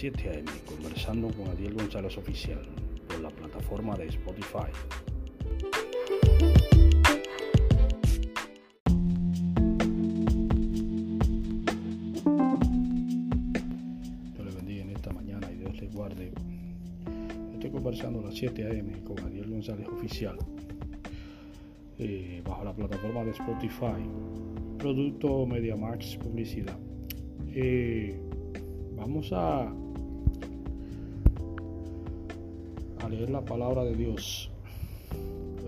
7 a.m. conversando con Adiel González Oficial por la plataforma de Spotify. Dios le bendiga en esta mañana y Dios le guarde. Estoy conversando a las 7 a.m. con Adiel González Oficial eh, bajo la plataforma de Spotify, producto MediaMax Publicidad. Eh, vamos a, leer la palabra de Dios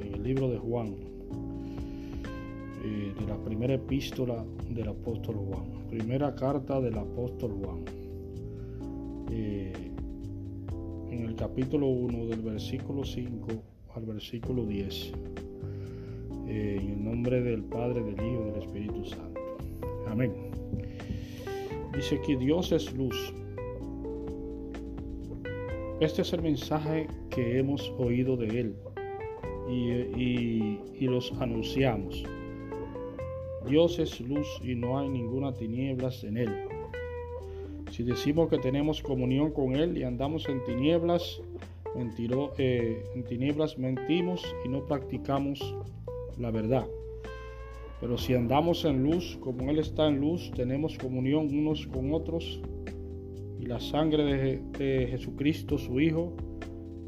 en el libro de Juan, eh, de la primera epístola del apóstol Juan, primera carta del apóstol Juan, eh, en el capítulo 1 del versículo 5 al versículo 10, eh, en el nombre del Padre, del Hijo y del Espíritu Santo. Amén. Dice que Dios es luz. Este es el mensaje que hemos oído de Él y, y, y los anunciamos. Dios es luz y no hay ninguna tinieblas en Él. Si decimos que tenemos comunión con Él y andamos en tinieblas, eh, en tinieblas mentimos y no practicamos la verdad. Pero si andamos en luz, como Él está en luz, tenemos comunión unos con otros y la sangre de Jesucristo, su Hijo,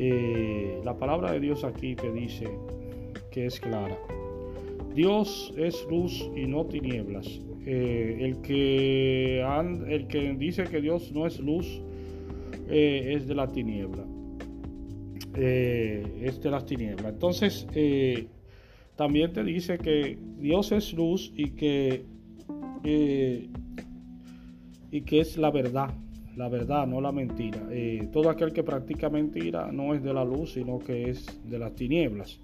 Eh, la palabra de Dios aquí te dice que es clara. Dios es luz y no tinieblas. Eh, el, que el que dice que Dios no es luz eh, es de la tiniebla. Es de las tinieblas. Entonces, también te dice que Dios es luz y que, y que es la verdad. La verdad, no la mentira. todo aquel que practica mentira no es de la luz, sino que es de las tinieblas.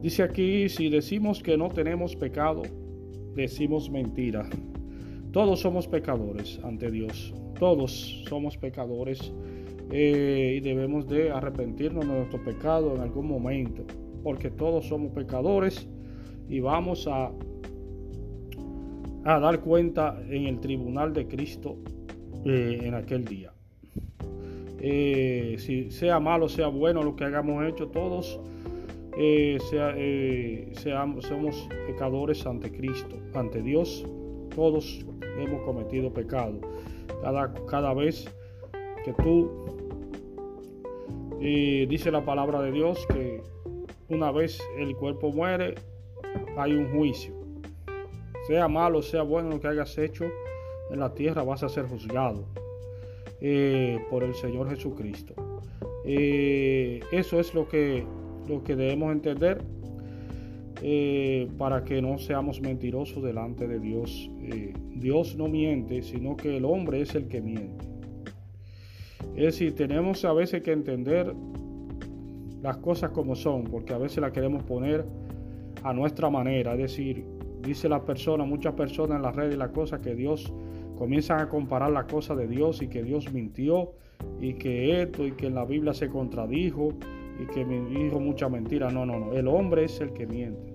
Dice aquí, si decimos que no tenemos pecado, decimos mentira. Todos somos pecadores ante Dios. Todos somos pecadores eh, y debemos de arrepentirnos de nuestro pecado en algún momento. Porque todos somos pecadores y vamos a, a dar cuenta en el tribunal de Cristo eh, en aquel día. Eh, si sea malo, sea bueno lo que hayamos hecho, todos eh, sea, seamos, somos pecadores ante Cristo, ante Dios. Todos hemos cometido pecado. Cada, cada vez que tú dice la palabra de Dios que una vez el cuerpo muere, hay un juicio. Sea malo, sea bueno lo que hayas hecho en la tierra, vas a ser juzgado eh, por el Señor Jesucristo. Eh, eso es lo que, lo que debemos entender eh, para que no seamos mentirosos delante de Dios. Dios no miente, sino que el hombre es el que miente. Es decir, tenemos a veces que entender las cosas como son, porque a veces las queremos poner a nuestra manera. Es decir, dice la persona, muchas personas en las redes, las cosas que Dios comienzan a comparar las cosas de Dios y que Dios mintió y que esto y que en la Biblia se contradijo y que me dijo mucha mentira. No, no, no. El hombre es el que miente.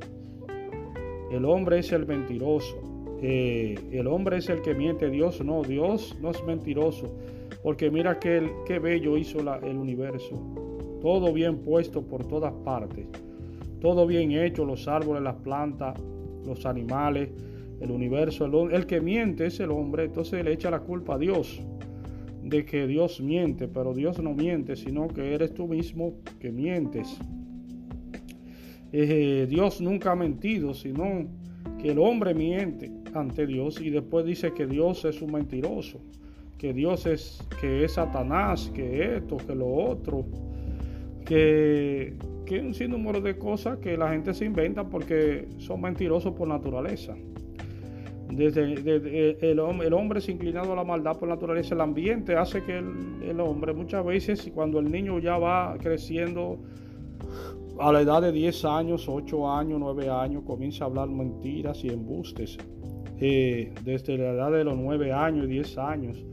El hombre es el mentiroso. Eh, el hombre es el que miente. Dios no. Dios no es mentiroso. Porque mira qué, qué bello hizo la, el universo. Todo bien puesto por todas partes. Todo bien hecho. Los árboles, las plantas, los animales, el universo. El, el que miente es el hombre. Entonces le echa la culpa a Dios de que Dios miente, pero Dios no miente, sino que eres tú mismo que mientes. Eh, Dios nunca ha mentido, sino que el hombre miente ante Dios y después dice que Dios es un mentiroso, que Dios es que es Satanás, que esto, que lo otro, que que un sinnúmero de cosas que la gente se inventa porque son mentirosos por naturaleza. desde, eh, el, el, hombre es inclinado a la maldad por naturaleza. El ambiente hace que el, hombre muchas veces cuando el niño ya va creciendo a la edad de 10 años, 8 años, 9 años, comienza a hablar mentiras y embustes. Eh, desde la edad de los 9 años, 10 años.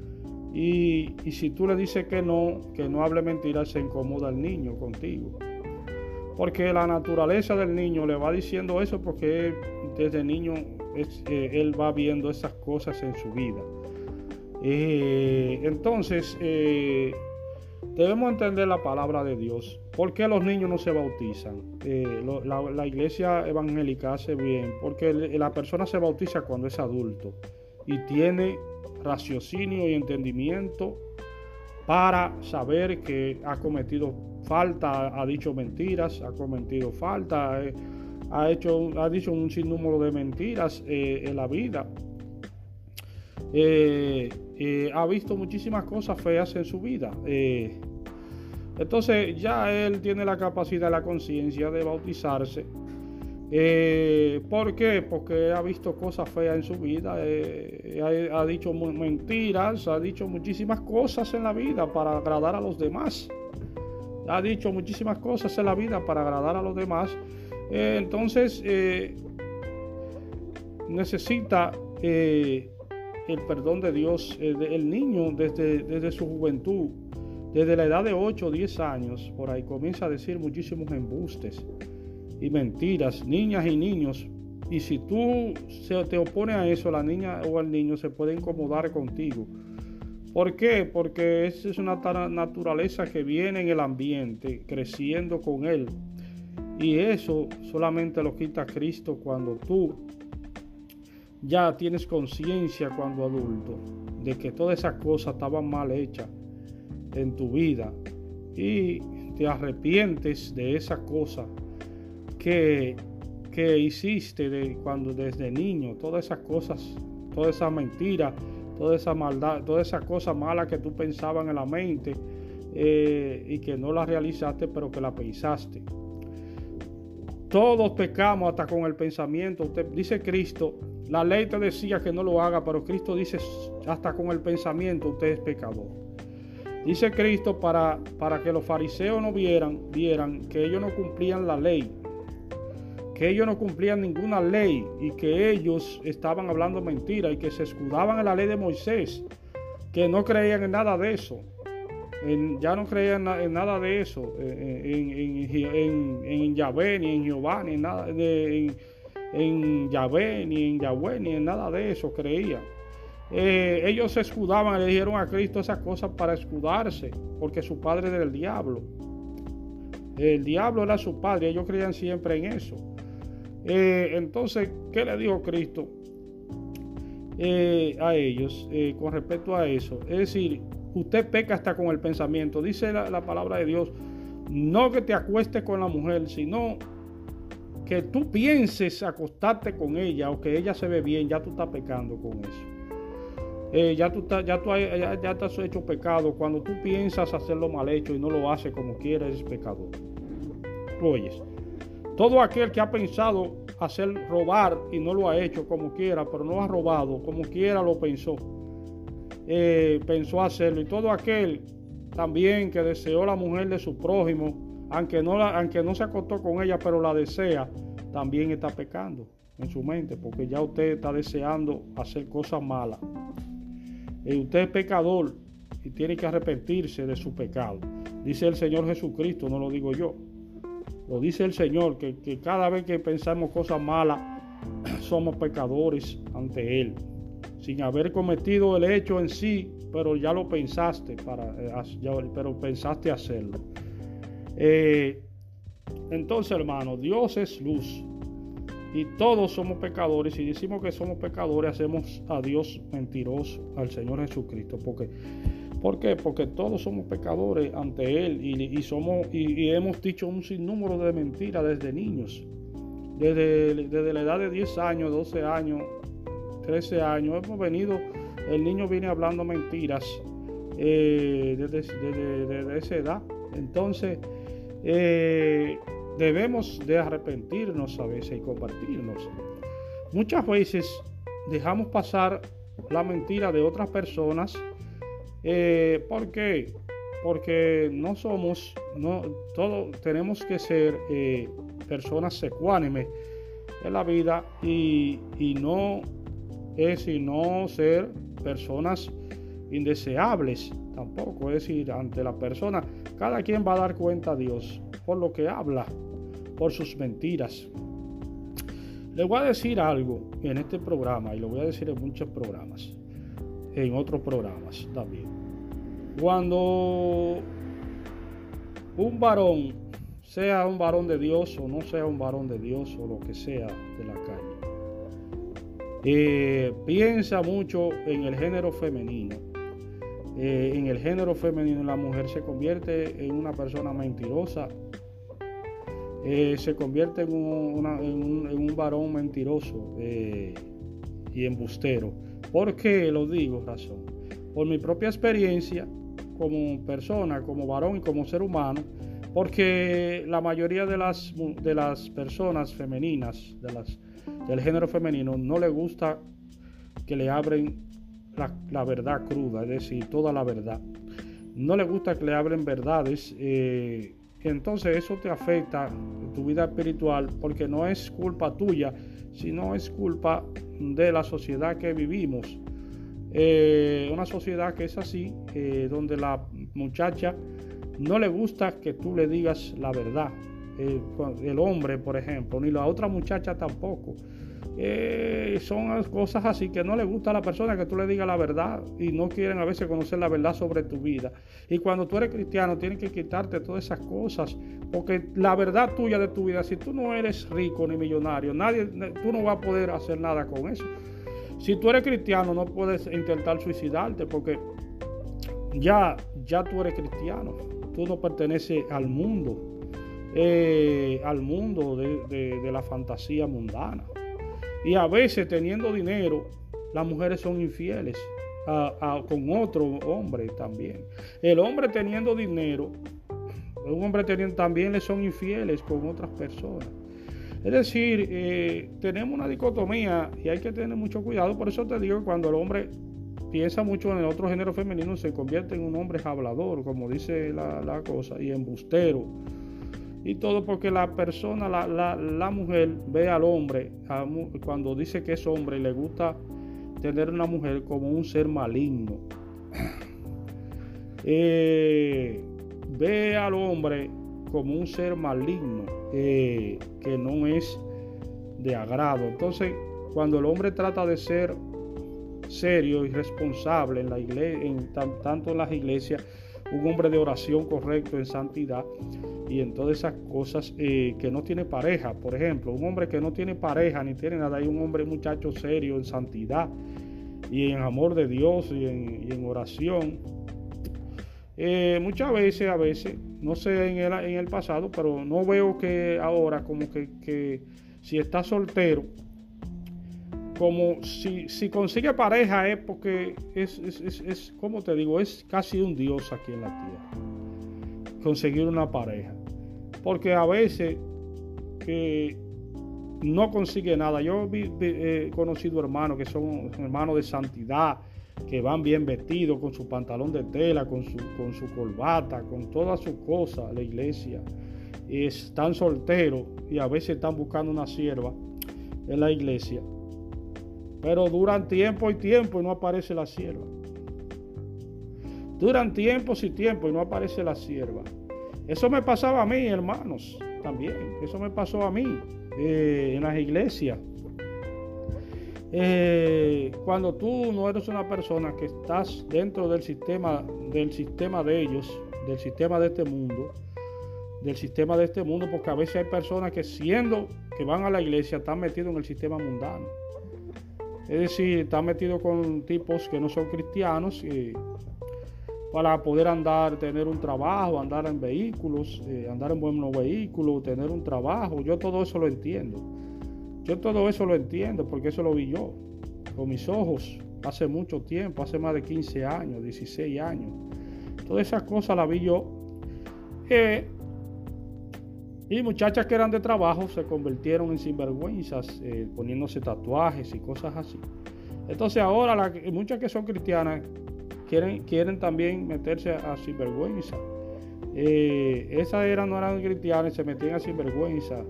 Y, y, si tú le dices que no, que no hable mentiras, se incomoda el niño contigo. Porque la naturaleza del niño le va diciendo eso porque desde niño eh, él va viendo esas cosas en su vida. Eh, entonces, eh, debemos entender la palabra de Dios. ¿Por qué los niños no se bautizan? la, iglesia evangélica hace bien, porque la persona se bautiza cuando es adulto y tiene raciocinio y entendimiento para saber que ha cometido falta, ha dicho mentiras, ha cometido falta ha, hecho, ha dicho un sinnúmero de mentiras eh, en la vida. Eh, eh, ha visto muchísimas cosas feas en su vida. entonces ya él tiene la capacidad, la conciencia de bautizarse. ¿Por qué? Porque ha visto cosas feas en su vida, ha, dicho mentiras, ha dicho muchísimas cosas en la vida para agradar a los demás. Ha dicho muchísimas cosas en la vida para agradar a los demás eh, entonces, eh, necesita eh, el perdón de Dios. el niño desde, desde su juventud, desde la edad de 8 o 10 años, por ahí comienza a decir muchísimos embustes y mentiras, niñas y niños. Y si tú se te opones a eso, la niña o el niño se puede incomodar contigo. ¿Por qué? Porque esa es una naturaleza que viene en el ambiente, creciendo con él. Y eso solamente lo quita Cristo cuando tú ya tienes conciencia cuando adulto de que todas esas cosas estaban mal hechas en tu vida y te arrepientes de esa cosa que, que hiciste de cuando desde niño, todas esas cosas, toda esa mentira, toda esa maldad, toda esa cosa mala que tú pensabas en la mente eh, y que no la realizaste pero que la pensaste. Todos pecamos hasta con el pensamiento. Usted dice Cristo, la ley te decía que no lo haga, pero Cristo dice hasta con el pensamiento usted es pecador. Dice Cristo para, para que los fariseos no vieran, vieran que ellos no cumplían la ley, que ellos no cumplían ninguna ley y que ellos estaban hablando mentira y que se escudaban en la ley de Moisés, que no creían en nada de eso ya no creían en, nada de eso, en, en, Yahvé, ni en Jehová, ni en nada en, Yahvé, ni en Yahvé, ni en nada de eso creían. Eh, ellos se escudaban, le dijeron a Cristo esas cosas para escudarse, porque su padre era el diablo. El diablo era su padre, ellos creían siempre en eso. Eh, entonces, ¿qué le dijo Cristo eh, a ellos con respecto a eso? Es decir, usted peca hasta con el pensamiento. Dice la, palabra de Dios, no que te acuestes con la mujer, sino que tú pienses acostarte con ella o que ella se ve bien, ya tú estás pecando con eso. Eh, ya, tú ya, tú ya, ya has hecho pecado. Cuando tú piensas hacerlo mal hecho y no lo haces como quieres, es pecador. oyes. Todo aquel que ha pensado hacer robar y no lo ha hecho como quiera, pero no ha robado, como quiera lo pensó eh, pensó hacerlo. Y todo aquel también que deseó la mujer de su prójimo, aunque no, la, aunque no se acostó con ella, pero la desea, también está pecando en su mente, porque ya usted está deseando hacer cosas malas. Y eh, usted es pecador y tiene que arrepentirse de su pecado. Dice el Señor Jesucristo, no lo digo yo. Lo dice el Señor, que, que cada vez que pensamos cosas malas, somos pecadores ante Él sin haber cometido el hecho en sí, pero ya lo pensaste, para, eh, pero pensaste hacerlo. Eh, entonces, hermano, Dios es luz y todos somos pecadores. Y decimos que somos pecadores, hacemos a Dios mentiroso, al Señor Jesucristo. Porque, ¿Por qué? Porque todos somos pecadores ante Él y, somos, y, hemos dicho un sinnúmero de mentiras desde niños. Desde, desde la edad de 10 años, 12 años, 13 años, hemos venido, el niño viene hablando mentiras eh, desde, esa edad. Entonces, eh, debemos de arrepentirnos a veces y compartirnos. Muchas veces dejamos pasar la mentira de otras personas. Eh, ¿Por qué? Porque no somos, no, todo, tenemos que ser eh, personas secuánimes en la vida y, y no es y ser personas indeseables tampoco. Es decir, ante la persona, cada quien va a dar cuenta a Dios por lo que habla, por sus mentiras. Le voy a decir algo en este programa y lo voy a decir en muchos programas, en otros programas también. Cuando un varón, sea un varón de Dios o no sea un varón de Dios o lo que sea de la calle, eh, piensa mucho en el género femenino. Eh, en el género femenino la mujer se convierte en una persona mentirosa, eh, se convierte en un, varón mentiroso y embustero. ¿Por qué lo digo? Razón. Por mi propia experiencia como persona, como varón y como ser humano, porque la mayoría de las, de las personas femeninas, del género femenino, no le gusta que le abren la, verdad cruda, es decir, toda la verdad. No le gusta que le abren verdades. Eh, entonces eso te afecta tu vida espiritual porque no es culpa tuya, sino es culpa de la sociedad que vivimos. Eh, una sociedad que es así, eh, donde la muchacha no le gusta que tú le digas la verdad. Eh, el hombre, por ejemplo, ni la otra muchacha tampoco. Eh, son cosas así que no le gusta a la persona que tú le digas la verdad y no quieren a veces conocer la verdad sobre tu vida. Y cuando tú eres cristiano tienes que quitarte todas esas cosas, porque la verdad tuya de tu vida, si tú no eres rico ni millonario, nadie, tú no vas a poder hacer nada con eso. Si tú eres cristiano no puedes intentar suicidarte porque ya, ya tú eres cristiano, tú no perteneces al mundo. Eh, al mundo de la fantasía mundana. Y a veces teniendo dinero, las mujeres son infieles con otro hombre también. El hombre teniendo dinero, un hombre teniendo también le son infieles con otras personas. Es decir, eh, tenemos una dicotomía y hay que tener mucho cuidado. Por eso te digo que cuando el hombre piensa mucho en el otro género femenino, se convierte en un hombre hablador, como dice la, la cosa, y embustero y todo porque la persona, la, mujer ve al hombre, cuando dice que es hombre, le gusta tener una mujer como un ser maligno. Eh, ve al hombre como un ser maligno eh, que no es de agrado. Entonces, cuando el hombre trata de ser serio y responsable en la iglesia, en, tanto en las iglesias, un hombre de oración correcto en santidad y en todas esas cosas eh, que no tiene pareja. Por ejemplo, un hombre que no tiene pareja ni tiene nada, hay un hombre muchacho serio en santidad y en amor de Dios y en, oración. Eh, muchas veces, a veces, no sé en el, en el pasado, pero no veo que ahora como que, que si está soltero, como si, si consigue pareja es porque es, es, es, como te digo, es casi un dios aquí en la tierra. Conseguir una pareja. Porque a veces eh, no consigue nada. Yo he conocido hermanos que son hermanos de santidad, que van bien vestidos, con su pantalón de tela, con su, con su corbata, con todas sus cosas, la iglesia. Están solteros y a veces están buscando una sierva en la iglesia pero duran tiempo y tiempo y no aparece la sierva. Duran tiempos y tiempo y no aparece la sierva. Eso me pasaba a mí, hermanos, también. Eso me pasó a mí eh, en las iglesias. Eh, cuando tú no eres una persona que estás dentro del sistema, del sistema de ellos, del sistema de este mundo, del sistema de este mundo, porque a veces hay personas que siendo que van a la iglesia están metidos en el sistema mundano. Es decir, está metido con tipos que no son cristianos y para poder andar, tener un trabajo, andar en vehículos, eh, andar en buenos vehículos, tener un trabajo. Yo todo eso lo entiendo. Yo todo eso lo entiendo porque eso lo vi yo con mis ojos hace mucho tiempo, hace más de 15 años, 16 años. Todas esas cosas las vi yo. Eh, y muchachas que eran de trabajo se convirtieron en sinvergüenzas, eh, poniéndose tatuajes y cosas así. Entonces ahora muchas que son cristianas quieren, quieren también meterse a, sinvergüenza. Eh, esas eran, no eran cristianas, se metían a sinvergüenza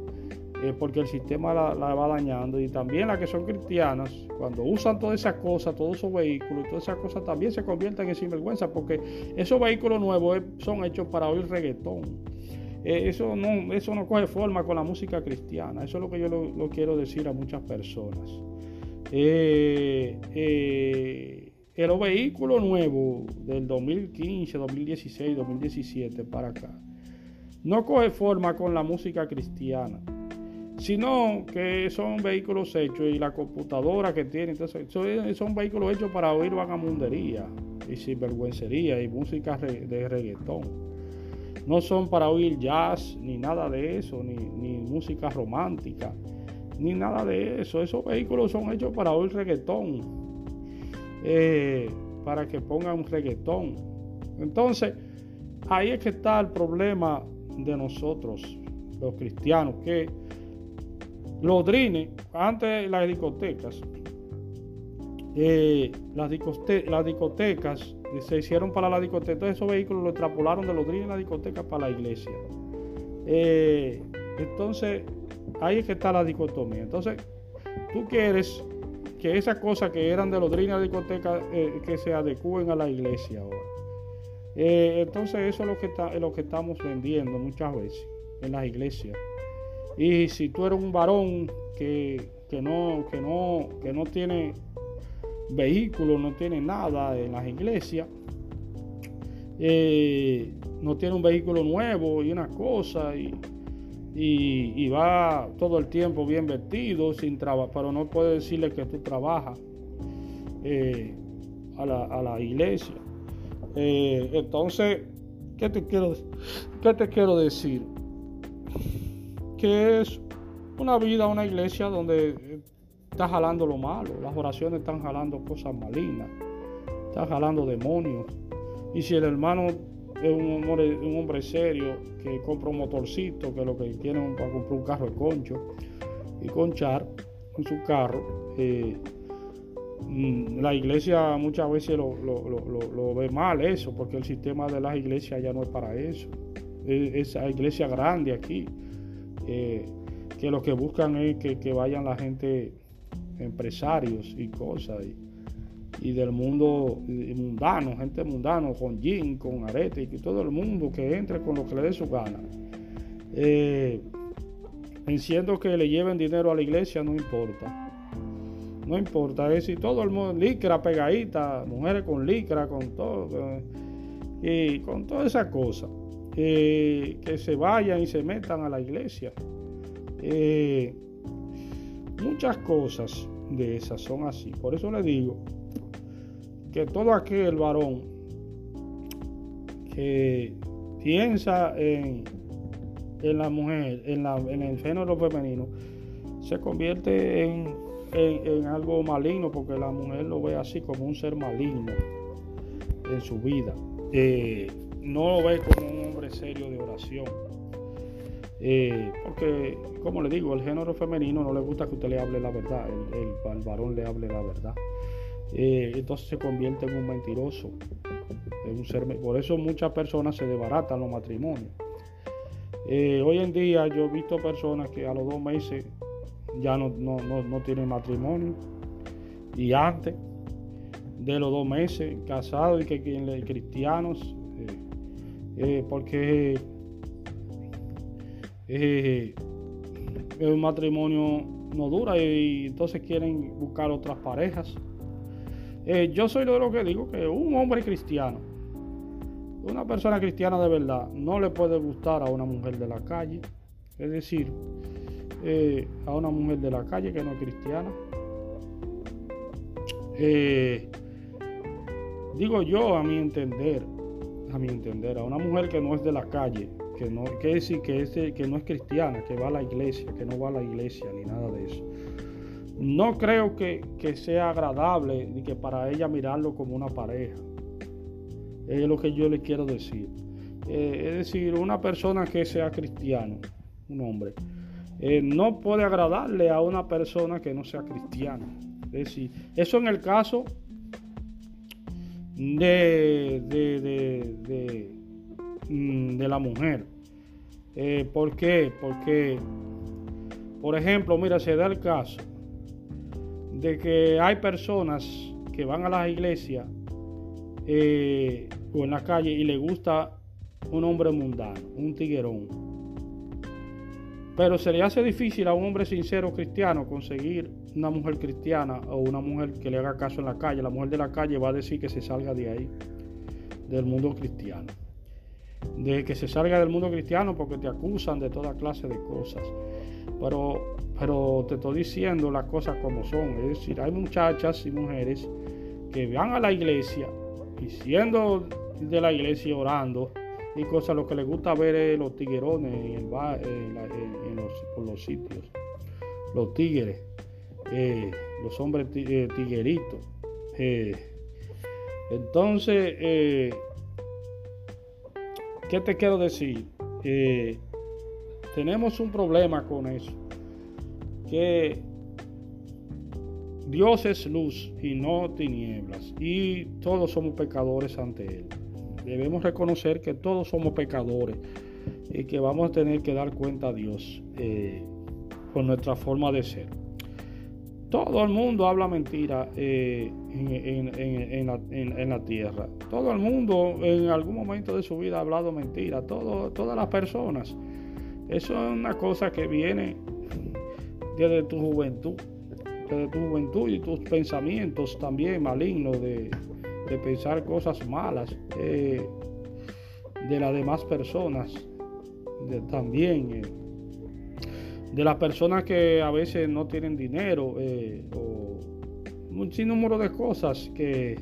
eh, porque el sistema la, va dañando. Y también las que son cristianas, cuando usan todas esas cosas, todos esos vehículos, todas esas cosas también se convierten en sinvergüenza porque esos vehículos nuevos son hechos para oír reggaetón. Eh, eso, no, eso no coge forma con la música cristiana. Eso es lo que yo lo, quiero decir a muchas personas. Eh, eh, los vehículos nuevos del 2015, 2016, 2017 para acá no coge forma con la música cristiana, sino que son vehículos hechos y la computadora que tienen, entonces son vehículos hechos para oír vagamundería y sinvergüencería y música de reggaetón no son para oír jazz, ni nada de eso, ni, música romántica, ni nada de eso. Esos vehículos son hechos para oír reggaetón, eh, para que pongan un reggaetón. Entonces, ahí es que está el problema de nosotros, los cristianos, que los drines, antes las discotecas, eh, las, las discotecas se hicieron para la discoteca. Entonces esos vehículos lo extrapolaron de los drill en la discoteca para la iglesia. Eh, entonces, ahí es que está la dicotomía. Entonces, tú quieres que esas cosas que eran de en la discoteca eh, que se adecúen a la iglesia ahora. Eh, entonces, eso es lo que, está, es lo que estamos vendiendo muchas veces en las iglesias. Y si tú eres un varón que, que, no, que, no, que no tiene vehículos, no tiene nada en las iglesias, eh, no tiene un vehículo nuevo y una cosa, y, y, va todo el tiempo bien vestido, sin trabajo, pero no puede decirle que tú trabajas eh, a, la, iglesia. Eh, entonces, ¿qué te, quiero, ¿qué te quiero decir? Que es una vida, una iglesia donde está jalando lo malo, las oraciones están jalando cosas malignas, están jalando demonios. Y si el hermano es un hombre, un hombre serio que compra un motorcito, que lo que tiene para comprar un carro de concho y conchar en su carro, eh, mm, la iglesia muchas veces lo, ve mal eso, porque el sistema de las iglesias ya no es para eso. esa iglesia grande aquí, eh, que lo que buscan es que, que vayan la gente empresarios y cosas, del mundo mundano, gente mundano, con jean, con arete, y todo el mundo que entre con lo que le dé su gana. Eh, que le lleven dinero a la iglesia, no importa. No importa, es si todo el mundo, licra pegadita, mujeres con licra, con todo, y con todas esas cosas, eh, que se vayan y se metan a la iglesia. Eh, Muchas cosas de esas son así. Por eso le digo que todo aquel varón que piensa en, en la mujer, en, la, en el género femenino, se convierte en, en, algo maligno porque la mujer lo ve así como un ser maligno en su vida. Eh, no lo ve como un hombre serio de oración. Eh, porque, como le digo, el género femenino no le gusta que usted le hable la verdad, el, varón le hable la verdad. Eh, entonces se convierte en un mentiroso. En un ser, por eso muchas personas se desbaratan los matrimonios. Eh, hoy en día yo he visto personas que a los dos meses ya no, no, tienen matrimonio. Y antes de los dos meses casados y que, que cristianos, porque eh, el matrimonio no dura y, entonces quieren buscar otras parejas. Eh, yo soy de lo que digo que un hombre cristiano, una persona cristiana de verdad, no le puede gustar a una mujer de la calle. Es decir, eh, a una mujer de la calle que no es cristiana. digo yo a mi entender, a mi entender, a una mujer que no es de la calle, que no, que decir que, es, que no es cristiana, que va a la iglesia, que no va a la iglesia, ni nada de eso. No creo que, sea agradable ni que para ella mirarlo como una pareja. Es lo que yo le quiero decir. Eh, es decir, una persona que sea cristiano, un hombre, eh, no puede agradarle a una persona que no sea cristiana. Es decir, eso en el caso de, de, mm, la mujer. Eh, ¿Por qué? Porque, por ejemplo, mira, se da el caso de que hay personas que van a las iglesias eh, o en la calle y le gusta un hombre mundano, un tiguerón. Pero se le hace difícil a un hombre sincero cristiano conseguir una mujer cristiana o una mujer que le haga caso en la calle. La mujer de la calle va a decir que se salga de ahí, del mundo cristiano. De que se salga del mundo cristiano porque te acusan de toda clase de cosas. Pero, pero te estoy diciendo las cosas como son. Es decir, hay muchachas y mujeres que van a la iglesia y siendo de la iglesia orando y cosas, lo que les gusta ver es los tiguerones en, los, sitios, los tigres, eh, los hombres eh, tigueritos. Eh. entonces, ¿qué te quiero decir? tenemos un problema con eso, que Dios es luz y no tinieblas, y todos somos pecadores ante Él debemos reconocer que todos somos pecadores y que vamos a tener que dar cuenta a Dios eh, por nuestra forma de ser. Todo el mundo habla mentira eh, en, la, tierra. Todo el mundo en algún momento de su vida ha hablado mentira. Todas las personas. Eso es una cosa que viene desde tu juventud. Desde tu juventud y tus pensamientos también malignos de, de pensar cosas malas eh, de las demás personas, también eh, de las personas que a veces no tienen dinero eh, o un sinnúmero de cosas que,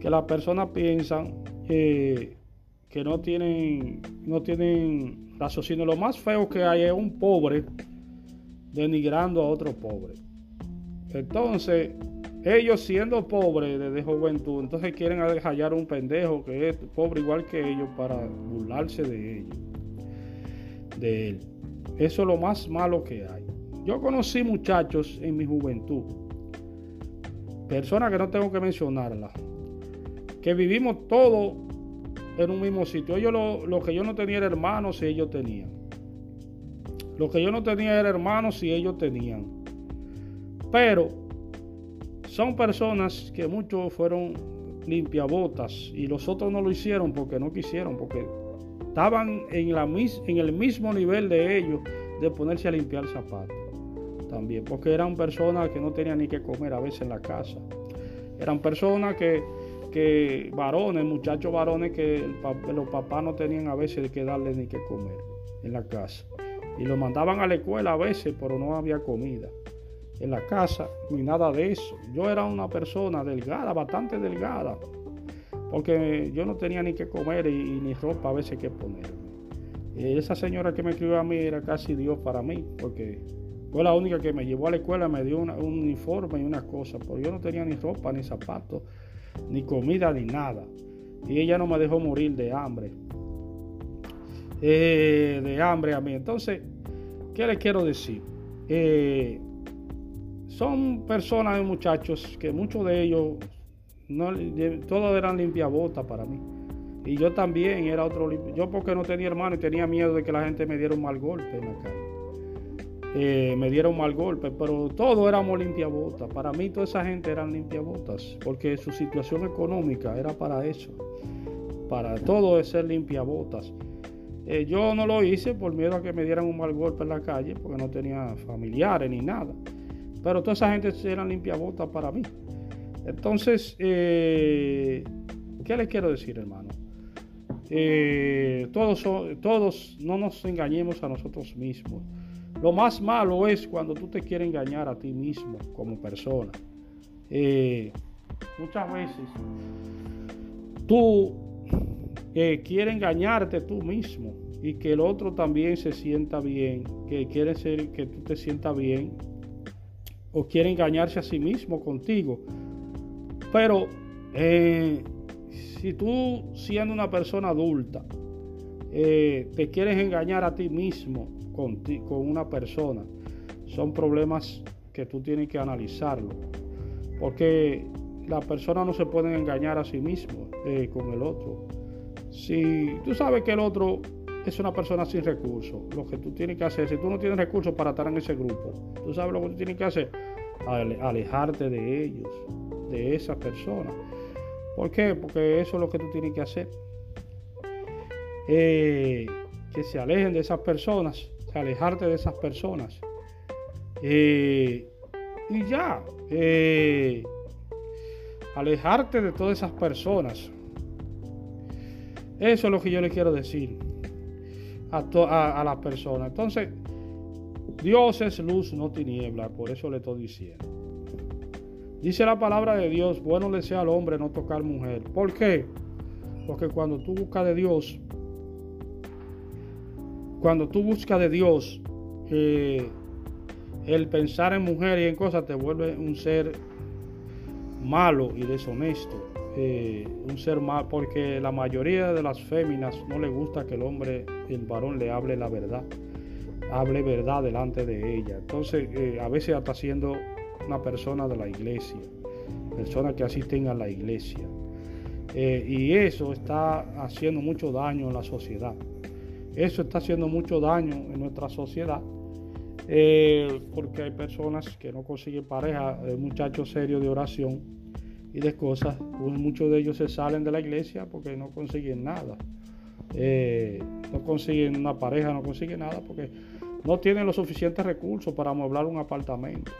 que las personas piensan que no tienen, no tienen raciocinio. Lo más feo que hay es un pobre denigrando a otro pobre. Entonces, ellos siendo pobres desde juventud, entonces quieren hallar un pendejo que es pobre igual que ellos para burlarse de ellos, de él. Eso es lo más malo que hay. Yo conocí muchachos en mi juventud, personas que no tengo que mencionarlas, que vivimos todos en un mismo sitio. Ellos lo, lo, que yo no tenía era hermanos y ellos tenían. Lo que yo no tenía era hermanos y ellos tenían. Pero son personas que muchos fueron limpiabotas y los otros no lo hicieron porque no quisieron, porque estaban en, la, en el mismo nivel de ellos de ponerse a limpiar zapatos. También, porque eran personas que no tenían ni que comer a veces en la casa. Eran personas que, que varones, muchachos varones que los papás no tenían a veces que darle ni que comer en la casa. Y los mandaban a la escuela a veces, pero no había comida en la casa ni nada de eso. Yo era una persona delgada, bastante delgada, porque yo no tenía ni que comer y, ni ropa a veces que ponerme. Y esa señora que me crió a mí era casi Dios para mí, porque fue la única que me llevó a la escuela, me dio un uniforme y una cosa, pero yo no tenía ni ropa, ni zapatos, ni comida, ni nada. Y ella no me dejó morir de hambre. Eh, de hambre a mí. Entonces, ¿qué le quiero decir? Eh, son personas y muchachos que muchos de ellos, todos eran limpiabotas para mí. Y yo también era otro Yo porque no tenía hermano y tenía miedo de que la gente me diera un mal golpe en la calle. Eh, me diera un mal golpe, pero todos éramos limpiabotas. Para mí toda esa gente eran limpiabotas, porque su situación económica era para eso. Para todo es ser limpiabotas. Eh, yo no lo hice por miedo a que me dieran un mal golpe en la calle, porque no tenía familiares ni nada. Pero toda esa gente eran limpiabotas para mí. Entonces, eh, ¿qué les quiero decir, hermano? Eh, todos, todos no nos engañemos a nosotros mismos. Lo más malo es cuando tú te quieres engañar a ti mismo como persona. Muchas veces tú quieres engañarte tú mismo y que el otro también se sienta bien, que quiere ser que tú te sientas bien o quiere engañarse a sí mismo contigo. Pero eh, si tú siendo una persona adulta eh, te quieres engañar a ti mismo con, una persona, son problemas que tú tienes que analizarlo. Porque las personas no se pueden engañar a sí mismos eh, con el otro. Si tú sabes que el otro es una persona sin recursos, lo que tú tienes que hacer, si tú no tienes recursos para estar en ese grupo, tú sabes lo que tú tienes que hacer, alejarte de ellos, de esa persona. ¿Por qué? Porque eso es lo que tú tienes que hacer. Eh, que se alejen de esas personas, alejarte de esas personas. Eh, y ya, eh, alejarte de todas esas personas. Eso es lo que yo le quiero decir a, las personas. Entonces, Dios es luz, no tiniebla, por eso le estoy diciendo. Dice la palabra de Dios, bueno le sea al hombre no tocar mujer. ¿Por qué? Porque cuando tú buscas de Dios, cuando tú buscas de Dios, eh, el pensar en mujer y en cosas te vuelve un ser malo y deshonesto. Eh, un ser mal, porque la mayoría de las féminas no le gusta que el hombre, el varón le hable la verdad, hable verdad delante de ella. Entonces, eh, a veces está siendo una persona de la iglesia, personas que asisten a la iglesia. y eso está haciendo mucho daño en la sociedad. Eso está haciendo mucho daño en nuestra sociedad. Eh, porque hay personas que no consiguen pareja, muchachos serios de oración y de cosas. Pues muchos de ellos se salen de la iglesia porque no consiguen nada. Eh, no consiguen una pareja, no consiguen nada porque no tienen los suficientes recursos para amueblar un apartamento.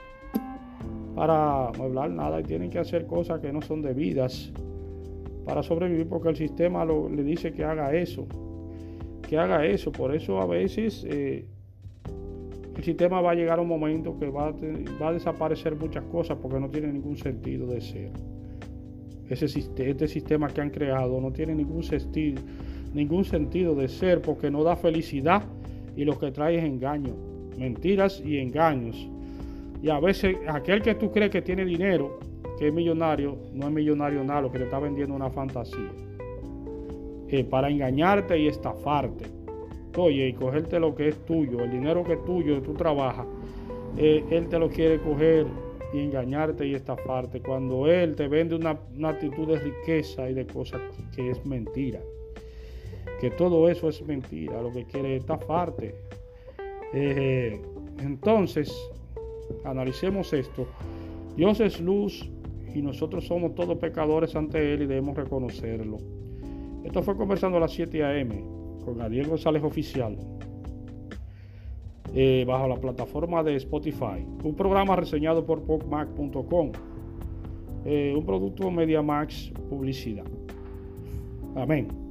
Para amueblar nada y tienen que hacer cosas que no son debidas para sobrevivir porque el sistema le dice que haga eso que haga eso. Por eso a veces eh, el sistema va a llegar a un momento que va va a, desaparecer muchas cosas porque no tiene ningún sentido de ser. Ese, este sistema que han creado no tiene ningún sentido, ningún sentido de ser porque no da felicidad y lo que trae es engaño, mentiras y engaños. Y a veces aquel que tú crees que tiene dinero, que es millonario, no es millonario nada, lo que te está vendiendo una fantasía. Para engañarte y estafarte. Oye, y cogerte lo que es tuyo, el dinero que es tuyo, que tú trabajas, eh, él te lo quiere coger y engañarte y estafarte. Cuando él te vende una, actitud de riqueza y de cosas que es mentira. Que todo eso es mentira, lo que quiere es estafarte. Eh, entonces, analicemos esto. Dios es luz y nosotros somos todos pecadores ante Él y debemos reconocerlo. Esto fue conversando a las 7 a.m. con Ariel González Oficial. Eh, bajo la plataforma de Spotify. Un programa reseñado por PocMac.com. Eh, un producto MediaMax Publicidad. Amén.